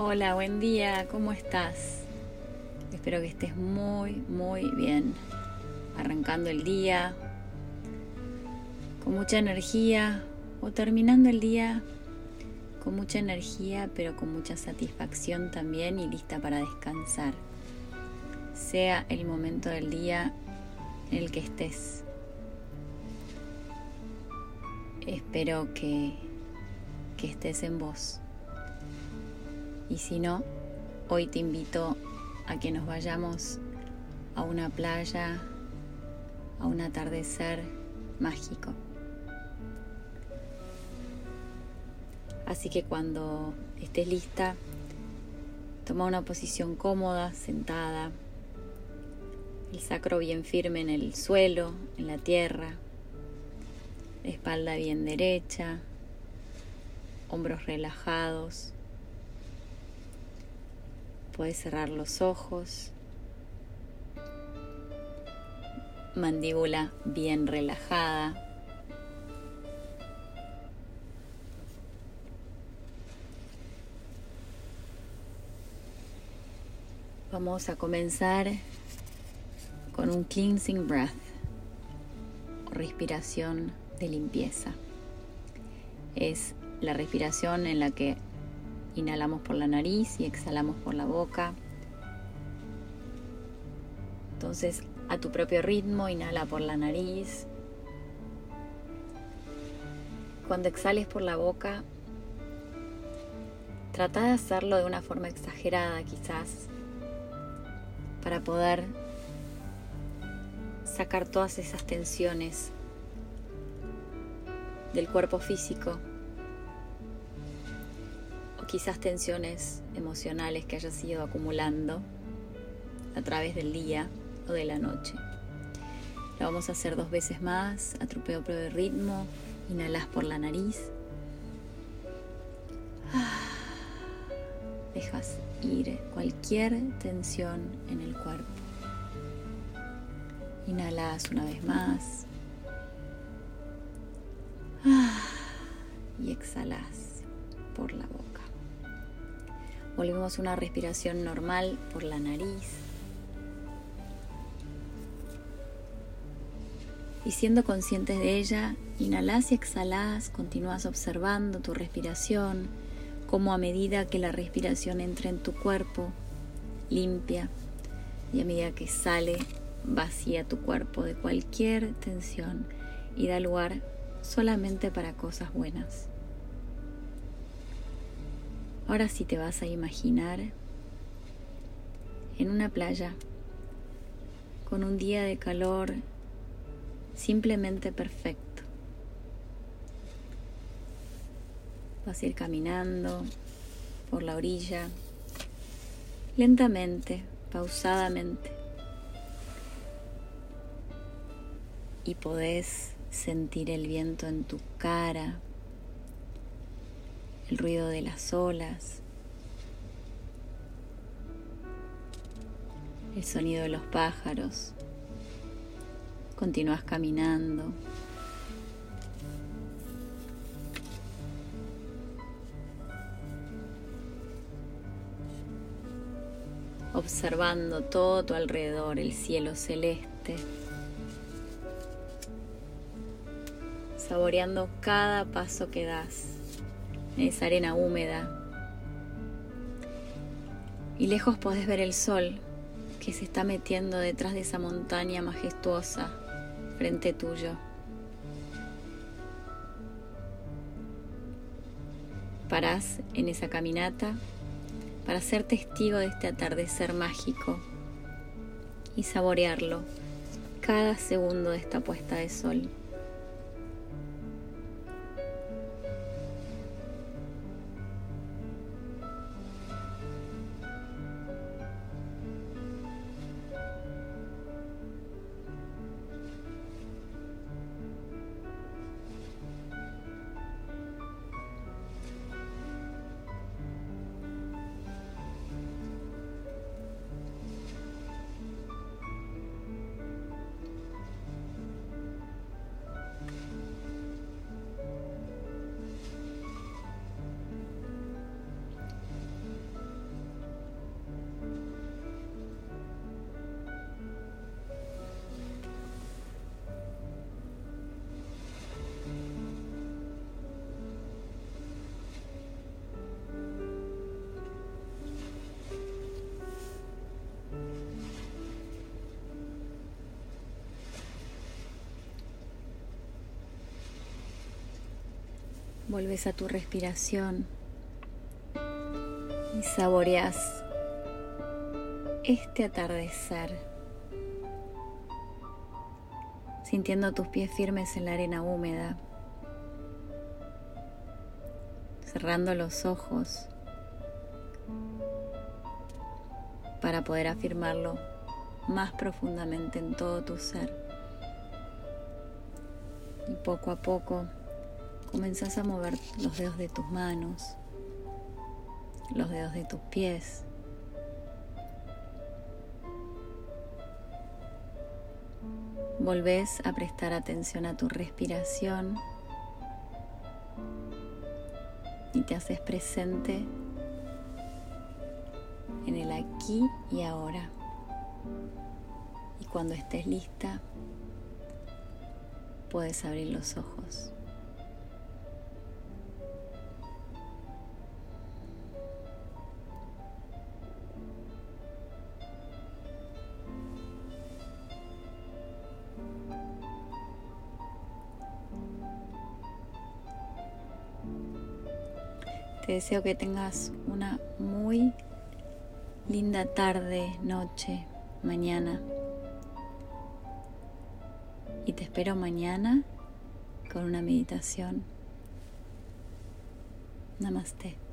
Hola, buen día, ¿cómo estás? Espero que estés muy, muy bien. Arrancando el día con mucha energía o terminando el día con mucha energía pero con mucha satisfacción también y lista para descansar. Sea el momento del día en el que estés. Espero que, que estés en vos. Y si no, hoy te invito a que nos vayamos a una playa, a un atardecer mágico. Así que cuando estés lista, toma una posición cómoda, sentada, el sacro bien firme en el suelo, en la tierra, espalda bien derecha, hombros relajados Puedes cerrar los ojos. Mandíbula bien relajada. Vamos a comenzar con un cleansing breath respiración de limpieza. Es la respiración en la que Inhalamos por la nariz y exhalamos por la boca. Entonces, a tu propio ritmo, inhala por la nariz. Cuando exhales por la boca, trata de hacerlo de una forma exagerada quizás, para poder sacar todas esas tensiones del cuerpo físico quizás tensiones emocionales que hayas ido acumulando a través del día o de la noche. Lo vamos a hacer dos veces más, a tu propio ritmo. Inhalas por la nariz. Dejas ir cualquier tensión en el cuerpo. Inhalas una vez más. Y exhalas por la boca. Volvemos a una respiración normal por la nariz. Y siendo conscientes de ella, inhalas y exhalas, continúas observando tu respiración, como a medida que la respiración entra en tu cuerpo, limpia, y a medida que sale, vacía tu cuerpo de cualquier tensión y da lugar solamente para cosas buenas. Ahora sí te vas a imaginar en una playa con un día de calor simplemente perfecto. Vas a ir caminando por la orilla, lentamente, pausadamente. Y podés sentir el viento en tu cara, el ruido de las olas, el sonido de los pájaros. Continúas caminando. observando todo tu alrededor, el cielo celeste, saboreando cada paso que das esa arena húmeda. Y lejos podés ver el sol que se está metiendo detrás de esa montaña majestuosa frente tuyo. Parás en esa caminata para ser testigo de este atardecer mágico y saborearlo cada segundo de esta puesta de sol. Volves a tu respiración y saboreas este atardecer, sintiendo tus pies firmes en la arena húmeda, cerrando los ojos para poder afirmarlo más profundamente en todo tu ser. Y poco a poco comenzás a mover los dedos de tus manos, los dedos de tus pies. Volvés a prestar atención a tu respiración y te haces presente en el aquí y ahora. Y cuando estés lista, puedes abrir los ojos. Te deseo que tengas una muy linda tarde, noche, mañana. Y te espero mañana con una meditación. Namaste.